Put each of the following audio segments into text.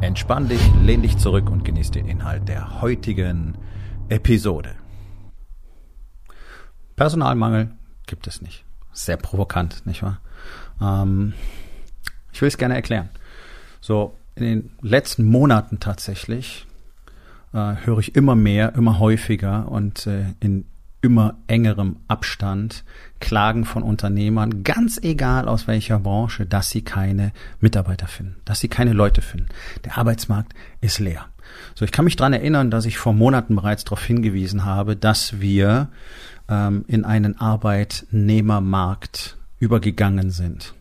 Entspann dich, lehn dich zurück und genieß den Inhalt der heutigen Episode. Personalmangel gibt es nicht. Sehr provokant, nicht wahr? Ähm, ich will es gerne erklären. So, in den letzten Monaten tatsächlich äh, höre ich immer mehr, immer häufiger und äh, in immer engerem Abstand Klagen von Unternehmern, ganz egal aus welcher Branche, dass sie keine Mitarbeiter finden, dass sie keine Leute finden. Der Arbeitsmarkt ist leer. So, ich kann mich dran erinnern, dass ich vor Monaten bereits darauf hingewiesen habe, dass wir ähm, in einen Arbeitnehmermarkt übergegangen sind.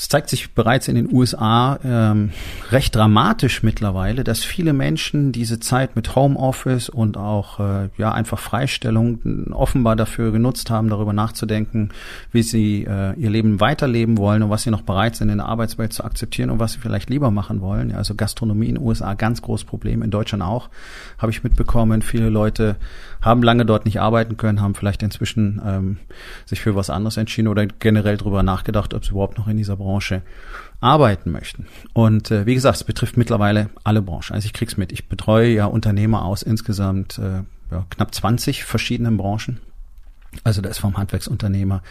Es zeigt sich bereits in den USA ähm, recht dramatisch mittlerweile, dass viele Menschen diese Zeit mit Homeoffice und auch äh, ja einfach Freistellung offenbar dafür genutzt haben, darüber nachzudenken, wie sie äh, ihr Leben weiterleben wollen und was sie noch bereit sind in der Arbeitswelt zu akzeptieren und was sie vielleicht lieber machen wollen. Ja, also Gastronomie in den USA ganz großes Problem, in Deutschland auch, habe ich mitbekommen. Viele Leute haben lange dort nicht arbeiten können, haben vielleicht inzwischen ähm, sich für was anderes entschieden oder generell darüber nachgedacht, ob sie überhaupt noch in dieser Branche arbeiten möchten. Und äh, wie gesagt, es betrifft mittlerweile alle Branchen. Also ich krieg's mit. Ich betreue ja Unternehmer aus insgesamt äh, ja, knapp 20 verschiedenen Branchen. Also da ist vom Handwerksunternehmer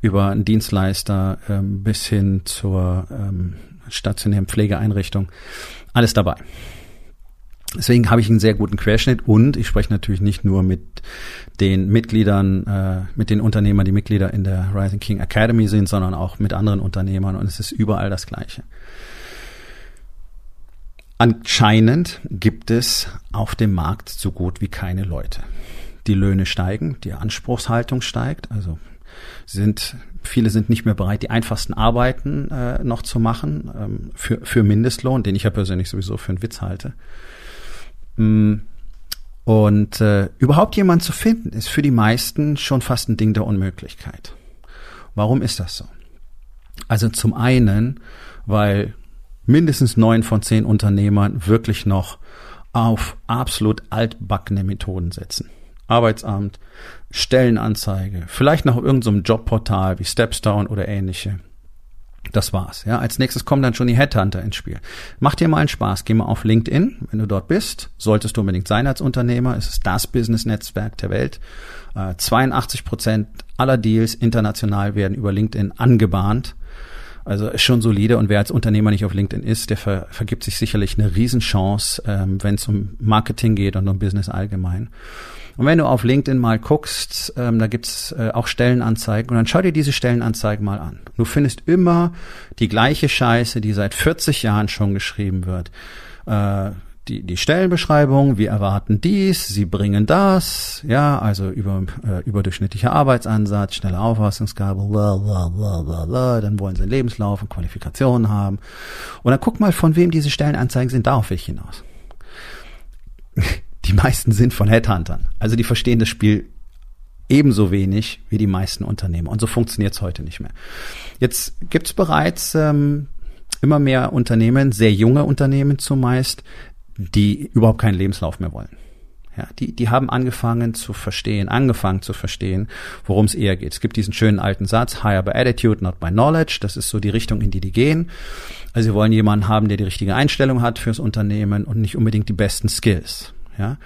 über einen Dienstleister ähm, bis hin zur ähm, stationären Pflegeeinrichtung alles dabei. Deswegen habe ich einen sehr guten Querschnitt und ich spreche natürlich nicht nur mit den Mitgliedern, äh, mit den Unternehmern, die Mitglieder in der Rising King Academy sind, sondern auch mit anderen Unternehmern und es ist überall das Gleiche. Anscheinend gibt es auf dem Markt so gut wie keine Leute. Die Löhne steigen, die Anspruchshaltung steigt, also sind viele sind nicht mehr bereit, die einfachsten Arbeiten äh, noch zu machen ähm, für, für Mindestlohn, den ich ja persönlich sowieso für einen Witz halte. Mm. Und äh, überhaupt jemand zu finden, ist für die meisten schon fast ein Ding der Unmöglichkeit. Warum ist das so? Also zum einen, weil mindestens neun von zehn Unternehmern wirklich noch auf absolut altbackene Methoden setzen. Arbeitsamt, Stellenanzeige, vielleicht noch irgendeinem so Jobportal wie Stepstone oder ähnliche. Das war's. Ja, als nächstes kommen dann schon die Headhunter ins Spiel. Mach dir mal einen Spaß. Geh mal auf LinkedIn. Wenn du dort bist, solltest du unbedingt sein als Unternehmer. Es ist das Business-Netzwerk der Welt. Äh, 82 Prozent aller Deals international werden über LinkedIn angebahnt. Also ist schon solide und wer als Unternehmer nicht auf LinkedIn ist, der ver vergibt sich sicherlich eine Riesenchance, ähm, wenn es um Marketing geht und um Business allgemein. Und wenn du auf LinkedIn mal guckst, ähm, da gibt's äh, auch Stellenanzeigen und dann schau dir diese Stellenanzeigen mal an. Du findest immer die gleiche Scheiße, die seit 40 Jahren schon geschrieben wird. Äh, die, die Stellenbeschreibung, wir erwarten dies, sie bringen das, ja, also über, äh, überdurchschnittlicher Arbeitsansatz, schnelle Auffassungsgabe, bla, bla, bla, bla, bla, dann wollen sie einen Lebenslauf und Qualifikationen haben. Und dann guck mal, von wem diese Stellenanzeigen sind, darauf will ich hinaus die meisten sind von Headhuntern. Also die verstehen das Spiel ebenso wenig wie die meisten Unternehmer. Und so funktioniert es heute nicht mehr. Jetzt gibt es bereits ähm, immer mehr Unternehmen, sehr junge Unternehmen zumeist, die überhaupt keinen Lebenslauf mehr wollen. Ja, die, die haben angefangen zu verstehen, angefangen zu verstehen, worum es eher geht. Es gibt diesen schönen alten Satz, hire by attitude, not by knowledge. Das ist so die Richtung, in die die gehen. Also sie wollen jemanden haben, der die richtige Einstellung hat fürs Unternehmen und nicht unbedingt die besten Skills. Ja?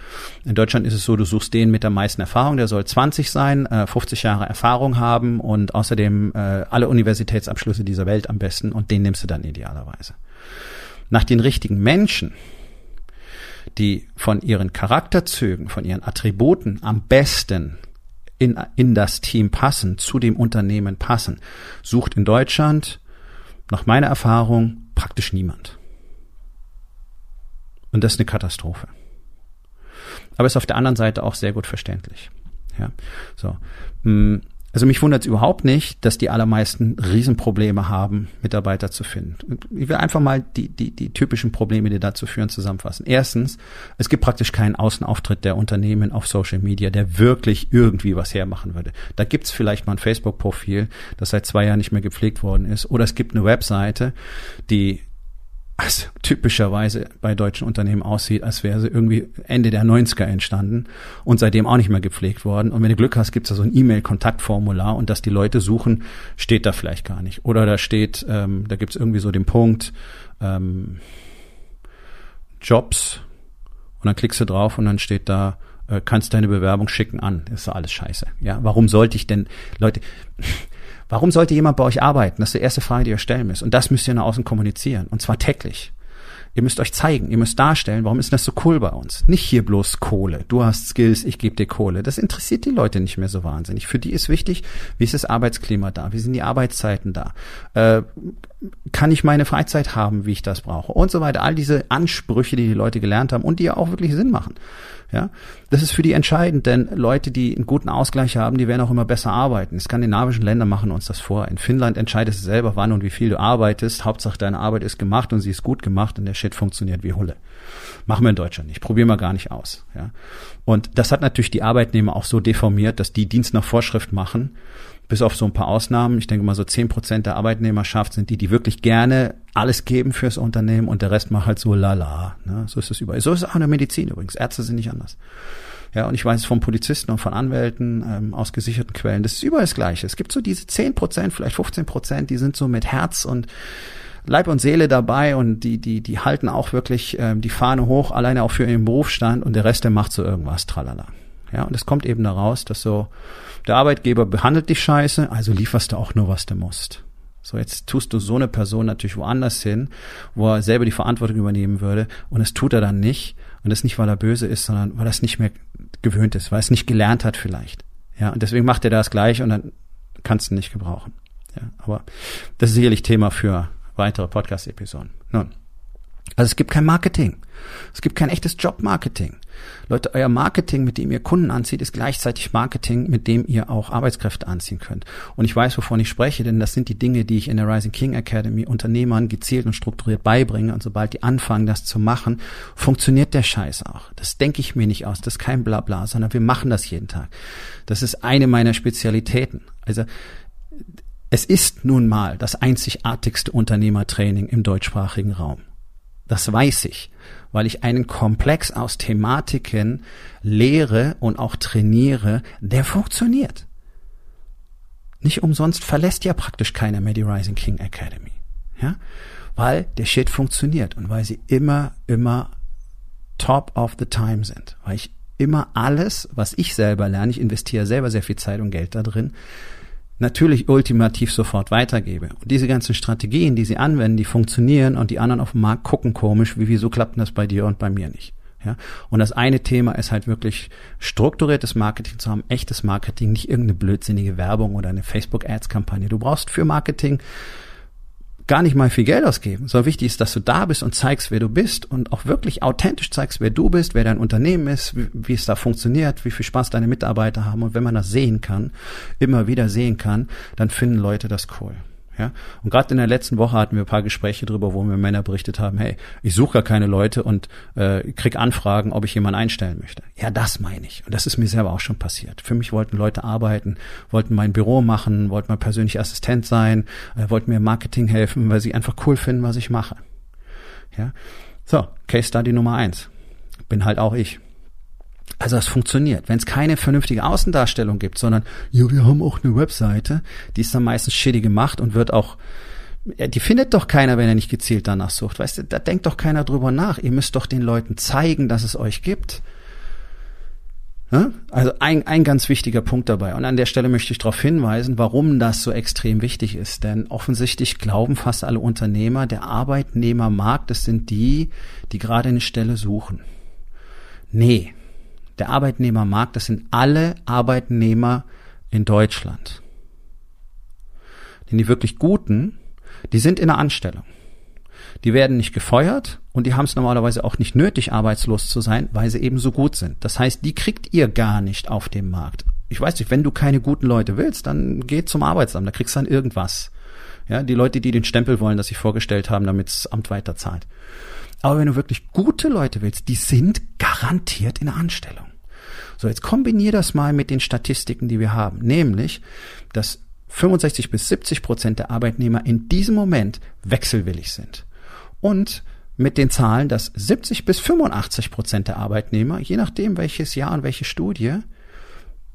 In Deutschland ist es so, du suchst den mit der meisten Erfahrung, der soll 20 sein, äh, 50 Jahre Erfahrung haben und außerdem äh, alle Universitätsabschlüsse dieser Welt am besten und den nimmst du dann idealerweise. Nach den richtigen Menschen, die von ihren Charakterzügen, von ihren Attributen am besten in, in das Team passen, zu dem Unternehmen passen, sucht in Deutschland nach meiner Erfahrung praktisch niemand. Und das ist eine Katastrophe aber ist auf der anderen Seite auch sehr gut verständlich. Ja, so. Mm, Also mich wundert es überhaupt nicht, dass die allermeisten Riesenprobleme haben, Mitarbeiter zu finden. Ich will einfach mal die, die, die typischen Probleme, die dazu führen, zusammenfassen. Erstens, es gibt praktisch keinen Außenauftritt der Unternehmen auf Social Media, der wirklich irgendwie was hermachen würde. Da gibt's vielleicht mal ein Facebook-Profil, das seit zwei Jahren nicht mehr gepflegt worden ist. Oder es gibt eine Webseite, die also typischerweise bei deutschen Unternehmen aussieht, als wäre sie irgendwie Ende der 90er entstanden und seitdem auch nicht mehr gepflegt worden. Und wenn du Glück hast, gibt es da so ein E-Mail-Kontaktformular und dass die Leute suchen, steht da vielleicht gar nicht. Oder da steht, ähm, da gibt es irgendwie so den Punkt ähm, Jobs und dann klickst du drauf und dann steht da, äh, kannst deine Bewerbung schicken an. Das ist alles scheiße. Ja, warum sollte ich denn, Leute, Warum sollte jemand bei euch arbeiten? Das ist die erste Frage, die ihr stellen müsst. Und das müsst ihr nach außen kommunizieren. Und zwar täglich. Ihr müsst euch zeigen, ihr müsst darstellen, warum ist das so cool bei uns? Nicht hier bloß Kohle. Du hast Skills, ich gebe dir Kohle. Das interessiert die Leute nicht mehr so wahnsinnig. Für die ist wichtig, wie ist das Arbeitsklima da? Wie sind die Arbeitszeiten da? Äh, kann ich meine Freizeit haben, wie ich das brauche? Und so weiter. All diese Ansprüche, die die Leute gelernt haben und die ja auch wirklich Sinn machen. Ja, das ist für die entscheidend, denn Leute, die einen guten Ausgleich haben, die werden auch immer besser arbeiten. Die skandinavischen Länder machen uns das vor. In Finnland entscheidest du selber, wann und wie viel du arbeitest. Hauptsache deine Arbeit ist gemacht und sie ist gut gemacht und der Shit funktioniert wie Hulle. Machen wir in Deutschland nicht. Probieren wir gar nicht aus. Ja. Und das hat natürlich die Arbeitnehmer auch so deformiert, dass die Dienst nach Vorschrift machen bis auf so ein paar Ausnahmen, ich denke mal so zehn Prozent der Arbeitnehmerschaft sind die, die wirklich gerne alles geben fürs Unternehmen und der Rest macht halt so lala. Ne? So ist es überall. So ist es auch in der Medizin übrigens. Ärzte sind nicht anders. Ja, und ich weiß es von Polizisten und von Anwälten ähm, aus gesicherten Quellen. Das ist überall das Gleiche. Es gibt so diese zehn Prozent, vielleicht 15 Prozent, die sind so mit Herz und Leib und Seele dabei und die, die, die halten auch wirklich ähm, die Fahne hoch, alleine auch für ihren Berufsstand und der Rest, der macht so irgendwas, tralala. Ja, und es kommt eben daraus, dass so der Arbeitgeber behandelt dich scheiße, also lieferst du auch nur, was du musst. So, jetzt tust du so eine Person natürlich woanders hin, wo er selber die Verantwortung übernehmen würde und das tut er dann nicht. Und das nicht, weil er böse ist, sondern weil er es nicht mehr gewöhnt ist, weil er es nicht gelernt hat vielleicht. Ja, und deswegen macht er das gleich und dann kannst du ihn nicht gebrauchen. Ja, aber das ist sicherlich Thema für weitere Podcast-Episoden. Nun. Also es gibt kein Marketing. Es gibt kein echtes Jobmarketing. Leute, euer Marketing, mit dem ihr Kunden anzieht, ist gleichzeitig Marketing, mit dem ihr auch Arbeitskräfte anziehen könnt. Und ich weiß, wovon ich spreche, denn das sind die Dinge, die ich in der Rising King Academy Unternehmern gezielt und strukturiert beibringe. Und sobald die anfangen, das zu machen, funktioniert der Scheiß auch. Das denke ich mir nicht aus. Das ist kein Blabla, sondern wir machen das jeden Tag. Das ist eine meiner Spezialitäten. Also, es ist nun mal das einzigartigste Unternehmertraining im deutschsprachigen Raum. Das weiß ich, weil ich einen Komplex aus Thematiken lehre und auch trainiere, der funktioniert. Nicht umsonst verlässt ja praktisch keiner mehr die Rising King Academy. Ja? Weil der Shit funktioniert und weil sie immer, immer top of the time sind. Weil ich immer alles, was ich selber lerne, ich investiere selber sehr viel Zeit und Geld da drin, natürlich ultimativ sofort weitergebe. Und diese ganzen Strategien, die sie anwenden, die funktionieren und die anderen auf dem Markt gucken komisch, wie wieso klappt das bei dir und bei mir nicht. Ja, und das eine Thema ist halt wirklich strukturiertes Marketing zu haben, echtes Marketing, nicht irgendeine blödsinnige Werbung oder eine Facebook-Ads-Kampagne. Du brauchst für Marketing gar nicht mal viel Geld ausgeben. So wichtig ist, dass du da bist und zeigst, wer du bist und auch wirklich authentisch zeigst, wer du bist, wer dein Unternehmen ist, wie, wie es da funktioniert, wie viel Spaß deine Mitarbeiter haben. Und wenn man das sehen kann, immer wieder sehen kann, dann finden Leute das cool. Ja? Und gerade in der letzten Woche hatten wir ein paar Gespräche drüber, wo mir Männer berichtet haben, hey, ich suche gar keine Leute und äh, krieg Anfragen, ob ich jemanden einstellen möchte. Ja, das meine ich. Und das ist mir selber auch schon passiert. Für mich wollten Leute arbeiten, wollten mein Büro machen, wollten mein persönlicher Assistent sein, äh, wollten mir Marketing helfen, weil sie einfach cool finden, was ich mache. Ja. So, Case Study Nummer eins. Bin halt auch ich. Also das funktioniert. Wenn es keine vernünftige Außendarstellung gibt, sondern, ja, wir haben auch eine Webseite, die ist dann meistens shitty gemacht und wird auch, die findet doch keiner, wenn er nicht gezielt danach sucht. Weißt du, da denkt doch keiner drüber nach. Ihr müsst doch den Leuten zeigen, dass es euch gibt. Ja? Also ein, ein ganz wichtiger Punkt dabei. Und an der Stelle möchte ich darauf hinweisen, warum das so extrem wichtig ist. Denn offensichtlich glauben fast alle Unternehmer, der Arbeitnehmermarkt, das sind die, die gerade eine Stelle suchen. Nee, der Arbeitnehmermarkt, das sind alle Arbeitnehmer in Deutschland. Denn die wirklich Guten, die sind in der Anstellung. Die werden nicht gefeuert und die haben es normalerweise auch nicht nötig, arbeitslos zu sein, weil sie eben so gut sind. Das heißt, die kriegt ihr gar nicht auf dem Markt. ich weiß nicht, wenn du keine guten Leute willst, dann geh zum Arbeitsamt, da kriegst du dann irgendwas. Ja, die Leute, die den Stempel wollen, das sich vorgestellt haben, damit das Amt weiter zahlt. Aber wenn du wirklich gute Leute willst, die sind garantiert in der Anstellung. So, jetzt kombinier das mal mit den Statistiken, die wir haben, nämlich, dass 65 bis 70 Prozent der Arbeitnehmer in diesem Moment wechselwillig sind. Und mit den Zahlen, dass 70 bis 85 Prozent der Arbeitnehmer, je nachdem welches Jahr und welche Studie,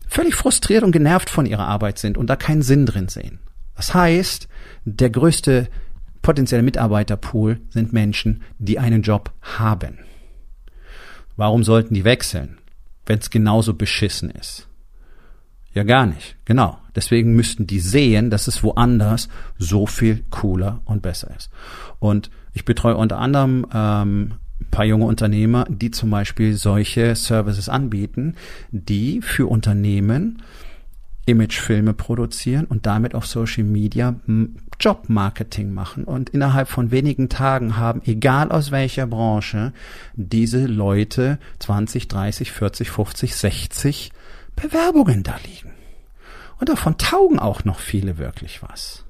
völlig frustriert und genervt von ihrer Arbeit sind und da keinen Sinn drin sehen. Das heißt, der größte potenzielle Mitarbeiterpool sind Menschen, die einen Job haben. Warum sollten die wechseln, wenn es genauso beschissen ist? Ja, gar nicht. Genau. Deswegen müssten die sehen, dass es woanders so viel cooler und besser ist. Und ich betreue unter anderem ähm, ein paar junge Unternehmer, die zum Beispiel solche Services anbieten, die für Unternehmen Imagefilme produzieren und damit auf Social Media Jobmarketing machen. Und innerhalb von wenigen Tagen haben, egal aus welcher Branche, diese Leute 20, 30, 40, 50, 60 Bewerbungen da liegen. Und davon taugen auch noch viele wirklich was.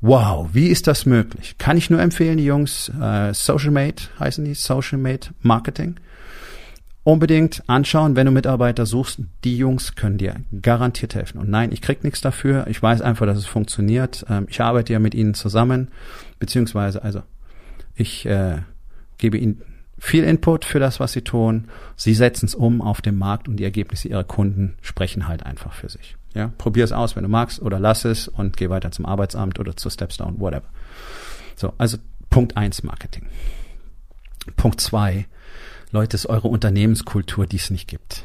Wow, wie ist das möglich? Kann ich nur empfehlen, die Jungs, äh, SocialMate heißen die, SocialMate Marketing unbedingt anschauen, wenn du Mitarbeiter suchst. Die Jungs können dir garantiert helfen. Und nein, ich krieg nichts dafür. Ich weiß einfach, dass es funktioniert. Ähm, ich arbeite ja mit ihnen zusammen, beziehungsweise also ich äh, gebe ihnen viel Input für das, was sie tun. Sie setzen es um auf dem Markt und die Ergebnisse ihrer Kunden sprechen halt einfach für sich. Ja, probier es aus, wenn du magst, oder lass es und geh weiter zum Arbeitsamt oder zu Stepstone, whatever. So, also Punkt eins Marketing. Punkt zwei Leute, ist eure Unternehmenskultur, die es nicht gibt.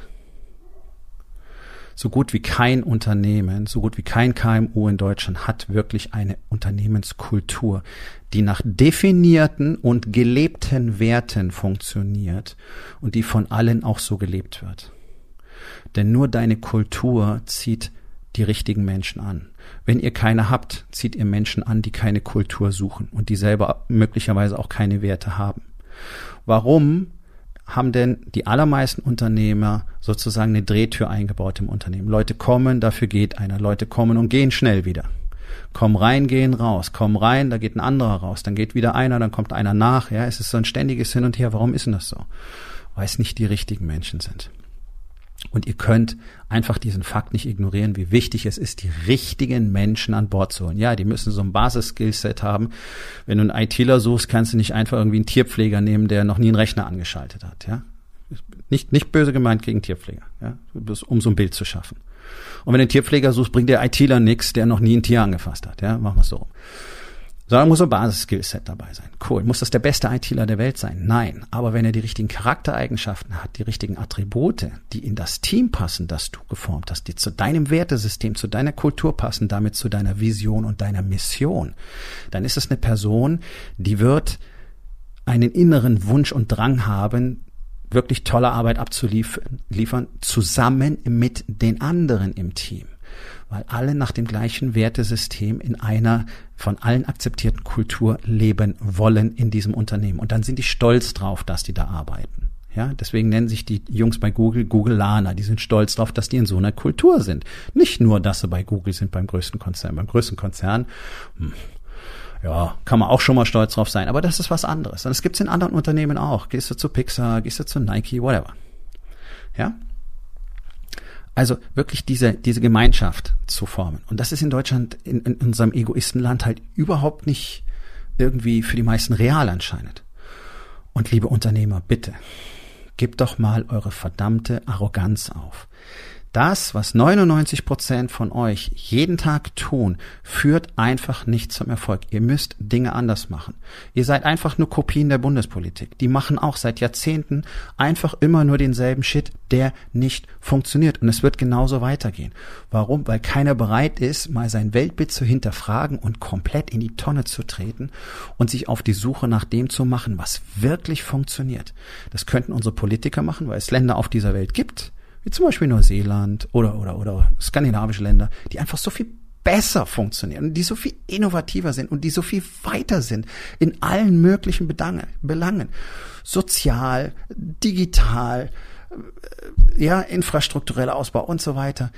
So gut wie kein Unternehmen, so gut wie kein KMU in Deutschland hat wirklich eine Unternehmenskultur, die nach definierten und gelebten Werten funktioniert und die von allen auch so gelebt wird. Denn nur deine Kultur zieht die richtigen Menschen an. Wenn ihr keine habt, zieht ihr Menschen an, die keine Kultur suchen und die selber möglicherweise auch keine Werte haben. Warum haben denn die allermeisten Unternehmer sozusagen eine Drehtür eingebaut im Unternehmen. Leute kommen, dafür geht einer. Leute kommen und gehen schnell wieder. Kommen rein, gehen raus. Kommen rein, da geht ein anderer raus. Dann geht wieder einer, dann kommt einer nach. Ja, es ist so ein ständiges Hin und Her. Warum ist denn das so? Weil es nicht die richtigen Menschen sind. Und ihr könnt einfach diesen Fakt nicht ignorieren, wie wichtig es ist, die richtigen Menschen an Bord zu holen. Ja, die müssen so ein Basis-Skillset haben. Wenn du einen ITler suchst, kannst du nicht einfach irgendwie einen Tierpfleger nehmen, der noch nie einen Rechner angeschaltet hat. Ja, nicht nicht böse gemeint gegen Tierpfleger. Ja, um so ein Bild zu schaffen. Und wenn du einen Tierpfleger suchst, bringt der ITler nichts, der noch nie ein Tier angefasst hat. Ja, machen wir so sondern muss ein Basis-Skillset dabei sein. Cool. Muss das der beste ITler der Welt sein? Nein. Aber wenn er die richtigen Charaktereigenschaften hat, die richtigen Attribute, die in das Team passen, das du geformt hast, die zu deinem Wertesystem, zu deiner Kultur passen, damit zu deiner Vision und deiner Mission, dann ist es eine Person, die wird einen inneren Wunsch und Drang haben, wirklich tolle Arbeit abzuliefern, zusammen mit den anderen im Team weil alle nach dem gleichen Wertesystem in einer von allen akzeptierten Kultur leben wollen in diesem Unternehmen. Und dann sind die stolz drauf, dass die da arbeiten. Ja, deswegen nennen sich die Jungs bei Google Google Lana. Die sind stolz drauf, dass die in so einer Kultur sind. Nicht nur, dass sie bei Google sind, beim größten Konzern. Beim größten Konzern, hm, ja, kann man auch schon mal stolz drauf sein. Aber das ist was anderes. Und das gibt's in anderen Unternehmen auch. Gehst du zu Pixar, gehst du zu Nike, whatever. Ja, also wirklich diese, diese Gemeinschaft zu formen. Und das ist in Deutschland, in, in unserem Egoistenland halt überhaupt nicht irgendwie für die meisten real anscheinend. Und liebe Unternehmer, bitte, gebt doch mal eure verdammte Arroganz auf. Das, was 99 Prozent von euch jeden Tag tun, führt einfach nicht zum Erfolg. Ihr müsst Dinge anders machen. Ihr seid einfach nur Kopien der Bundespolitik. Die machen auch seit Jahrzehnten einfach immer nur denselben Shit, der nicht funktioniert. Und es wird genauso weitergehen. Warum? Weil keiner bereit ist, mal sein Weltbild zu hinterfragen und komplett in die Tonne zu treten und sich auf die Suche nach dem zu machen, was wirklich funktioniert. Das könnten unsere Politiker machen, weil es Länder auf dieser Welt gibt, wie zum Beispiel Neuseeland oder, oder, oder skandinavische Länder, die einfach so viel besser funktionieren, die so viel innovativer sind und die so viel weiter sind in allen möglichen Belangen. Sozial, digital, äh, ja, infrastruktureller Ausbau und so weiter.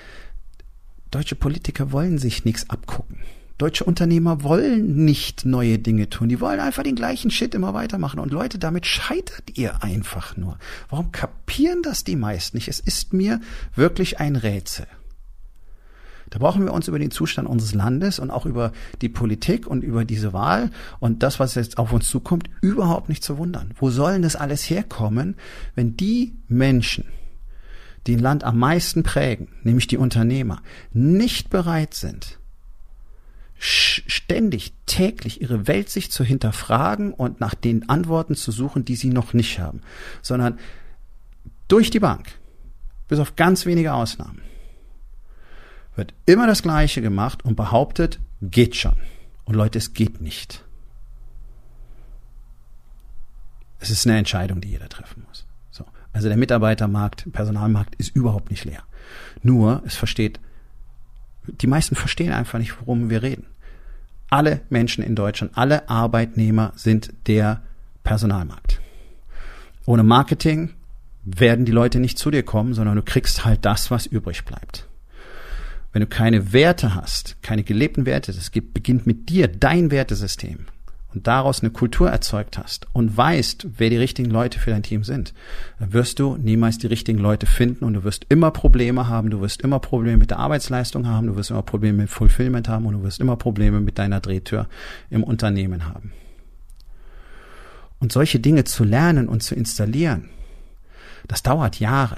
Deutsche Politiker wollen sich nichts abgucken. Deutsche Unternehmer wollen nicht neue Dinge tun. Die wollen einfach den gleichen Shit immer weitermachen. Und Leute, damit scheitert ihr einfach nur. Warum kapieren das die meisten nicht? Es ist mir wirklich ein Rätsel. Da brauchen wir uns über den Zustand unseres Landes und auch über die Politik und über diese Wahl und das, was jetzt auf uns zukommt, überhaupt nicht zu wundern. Wo sollen das alles herkommen, wenn die Menschen, die ein Land am meisten prägen, nämlich die Unternehmer, nicht bereit sind, ständig, täglich ihre Welt sich zu hinterfragen und nach den Antworten zu suchen, die sie noch nicht haben, sondern durch die Bank, bis auf ganz wenige Ausnahmen, wird immer das Gleiche gemacht und behauptet, geht schon. Und Leute, es geht nicht. Es ist eine Entscheidung, die jeder treffen muss. So. Also der Mitarbeitermarkt, Personalmarkt ist überhaupt nicht leer. Nur, es versteht, die meisten verstehen einfach nicht, worum wir reden. Alle Menschen in Deutschland, alle Arbeitnehmer sind der Personalmarkt. Ohne Marketing werden die Leute nicht zu dir kommen, sondern du kriegst halt das, was übrig bleibt. Wenn du keine Werte hast, keine gelebten Werte, das beginnt mit dir, dein Wertesystem, und daraus eine Kultur erzeugt hast und weißt, wer die richtigen Leute für dein Team sind, dann wirst du niemals die richtigen Leute finden und du wirst immer Probleme haben, du wirst immer Probleme mit der Arbeitsleistung haben, du wirst immer Probleme mit Fulfillment haben und du wirst immer Probleme mit deiner Drehtür im Unternehmen haben. Und solche Dinge zu lernen und zu installieren, das dauert Jahre.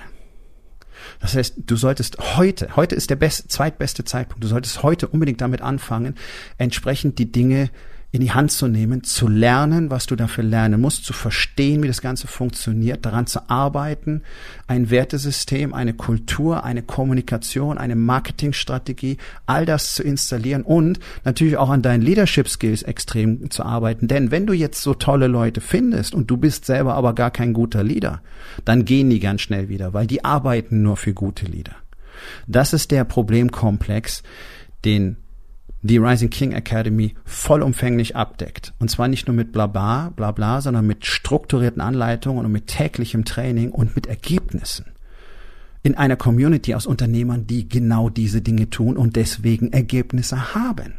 Das heißt, du solltest heute, heute ist der best, zweitbeste Zeitpunkt, du solltest heute unbedingt damit anfangen, entsprechend die Dinge in die Hand zu nehmen, zu lernen, was du dafür lernen musst, zu verstehen, wie das Ganze funktioniert, daran zu arbeiten, ein Wertesystem, eine Kultur, eine Kommunikation, eine Marketingstrategie, all das zu installieren und natürlich auch an deinen Leadership Skills extrem zu arbeiten. Denn wenn du jetzt so tolle Leute findest und du bist selber aber gar kein guter Leader, dann gehen die ganz schnell wieder, weil die arbeiten nur für gute Leader. Das ist der Problemkomplex, den die Rising King Academy vollumfänglich abdeckt. Und zwar nicht nur mit Blabla, bla bla, sondern mit strukturierten Anleitungen und mit täglichem Training und mit Ergebnissen. In einer Community aus Unternehmern, die genau diese Dinge tun und deswegen Ergebnisse haben.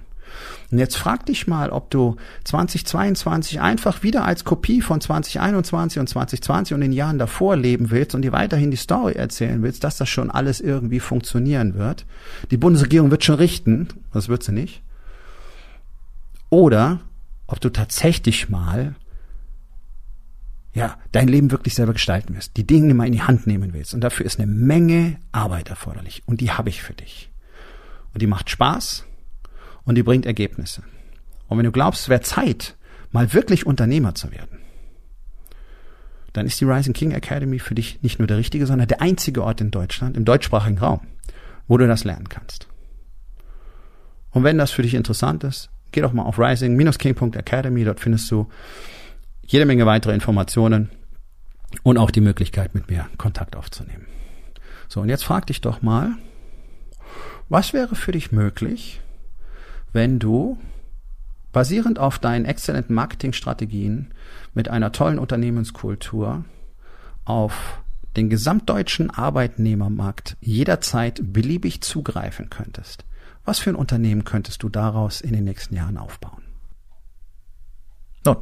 Und jetzt frag dich mal, ob du 2022 einfach wieder als Kopie von 2021 und 2020 und den Jahren davor leben willst und dir weiterhin die Story erzählen willst, dass das schon alles irgendwie funktionieren wird. Die Bundesregierung wird schon richten, das wird sie nicht. Oder ob du tatsächlich mal ja, dein Leben wirklich selber gestalten wirst, die Dinge mal in die Hand nehmen willst. Und dafür ist eine Menge Arbeit erforderlich. Und die habe ich für dich. Und die macht Spaß und die bringt Ergebnisse. Und wenn du glaubst, es wäre Zeit, mal wirklich Unternehmer zu werden, dann ist die Rising King Academy für dich nicht nur der richtige, sondern der einzige Ort in Deutschland, im deutschsprachigen Raum, wo du das lernen kannst. Und wenn das für dich interessant ist, geh doch mal auf rising-king.academy, dort findest du jede Menge weitere Informationen und auch die Möglichkeit, mit mir Kontakt aufzunehmen. So, und jetzt frag dich doch mal, was wäre für dich möglich, wenn du basierend auf deinen exzellenten Marketingstrategien mit einer tollen Unternehmenskultur auf den gesamtdeutschen Arbeitnehmermarkt jederzeit beliebig zugreifen könntest. Was für ein Unternehmen könntest du daraus in den nächsten Jahren aufbauen? Nun,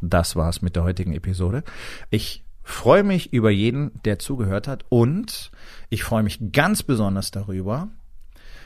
das war's mit der heutigen Episode. Ich freue mich über jeden, der zugehört hat und ich freue mich ganz besonders darüber,